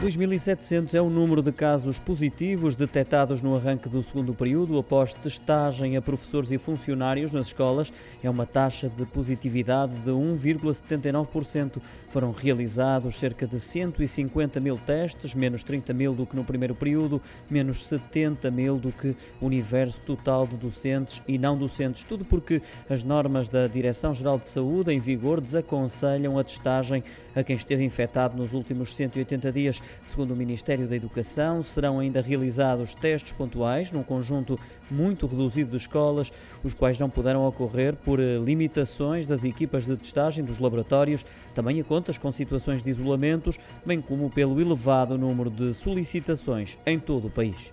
2.700 é o número de casos positivos detectados no arranque do segundo período após testagem a professores e funcionários nas escolas. É uma taxa de positividade de 1,79%. Foram realizados cerca de 150 mil testes, menos 30 mil do que no primeiro período, menos 70 mil do que o universo total de docentes e não docentes. Tudo porque as normas da Direção-Geral de Saúde em vigor desaconselham a testagem a quem esteve infectado nos últimos 180 dias. Segundo o Ministério da Educação, serão ainda realizados testes pontuais num conjunto muito reduzido de escolas, os quais não puderam ocorrer por eh, limitações das equipas de testagem dos laboratórios, também a contas com situações de isolamentos, bem como pelo elevado número de solicitações em todo o país.